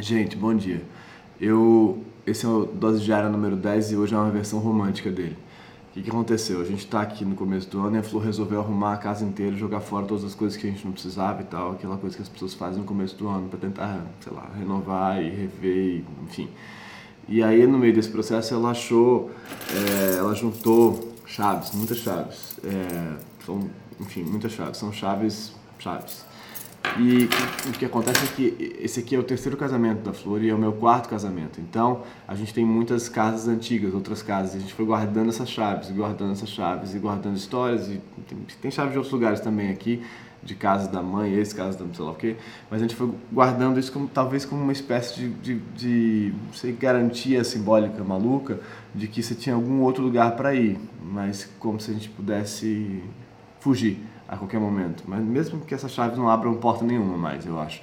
Gente, bom dia. Eu, esse é o Dose Diária número 10 e hoje é uma versão romântica dele. O que, que aconteceu? A gente está aqui no começo do ano e a Flor resolveu arrumar a casa inteira, jogar fora todas as coisas que a gente não precisava e tal, aquela coisa que as pessoas fazem no começo do ano para tentar, sei lá, renovar e rever, enfim. E aí, no meio desse processo, ela achou, é, ela juntou chaves, muitas chaves. É, são, enfim, muitas chaves. São chaves, chaves. E o que acontece é que esse aqui é o terceiro casamento da Flor e é o meu quarto casamento. Então, a gente tem muitas casas antigas, outras casas. E a gente foi guardando essas chaves, guardando essas chaves e guardando histórias. E tem, tem chaves de outros lugares também aqui, de casas da mãe, esse caso da sei lá o quê. Mas a gente foi guardando isso como, talvez como uma espécie de, de, de não sei, garantia simbólica maluca de que você tinha algum outro lugar para ir. Mas como se a gente pudesse fugir a qualquer momento. Mas mesmo que essas chaves não abram porta nenhuma mais, eu acho.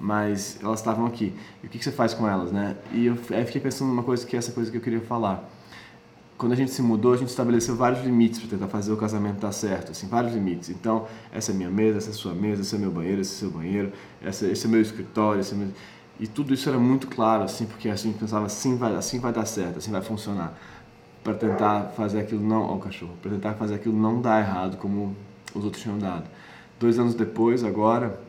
Mas elas estavam aqui. E o que, que você faz com elas, né? E eu fiquei pensando numa coisa que é essa coisa que eu queria falar. Quando a gente se mudou, a gente estabeleceu vários limites para tentar fazer o casamento dar certo, assim, vários limites. Então, essa é minha mesa, essa é sua mesa, esse é meu banheiro, esse é seu banheiro, essa, esse é meu escritório, esse é meu... E tudo isso era muito claro, assim, porque a gente pensava assim vai, assim vai dar certo, assim vai funcionar. Para tentar fazer aquilo não... Ó, o cachorro. Para tentar fazer aquilo não dar errado como os outros tinham dado. Dois anos depois, agora,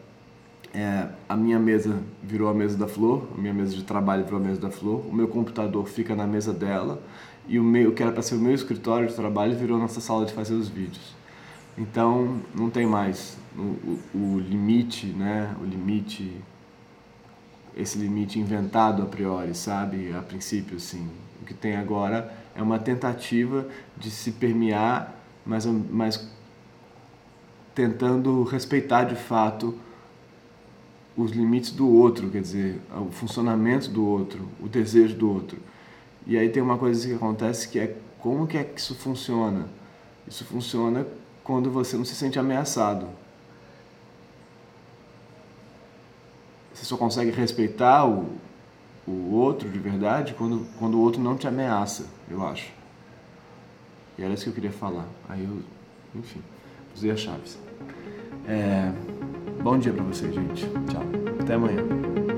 é, a minha mesa virou a mesa da Flor, a minha mesa de trabalho virou a mesa da Flor, o meu computador fica na mesa dela e o meu, que era para ser o meu escritório de trabalho virou nossa sala de fazer os vídeos. Então, não tem mais o, o, o limite, né? O limite, esse limite inventado a priori, sabe? A princípio, assim. O que tem agora é uma tentativa de se permear, mas, mas tentando respeitar de fato os limites do outro, quer dizer, o funcionamento do outro, o desejo do outro. E aí tem uma coisa que acontece que é como que é que isso funciona? Isso funciona quando você não se sente ameaçado. Você só consegue respeitar o, o outro de verdade quando, quando o outro não te ameaça, eu acho. E era isso que eu queria falar. Aí eu, enfim, usei as chaves. É, bom dia para vocês, gente. Tchau. Até amanhã.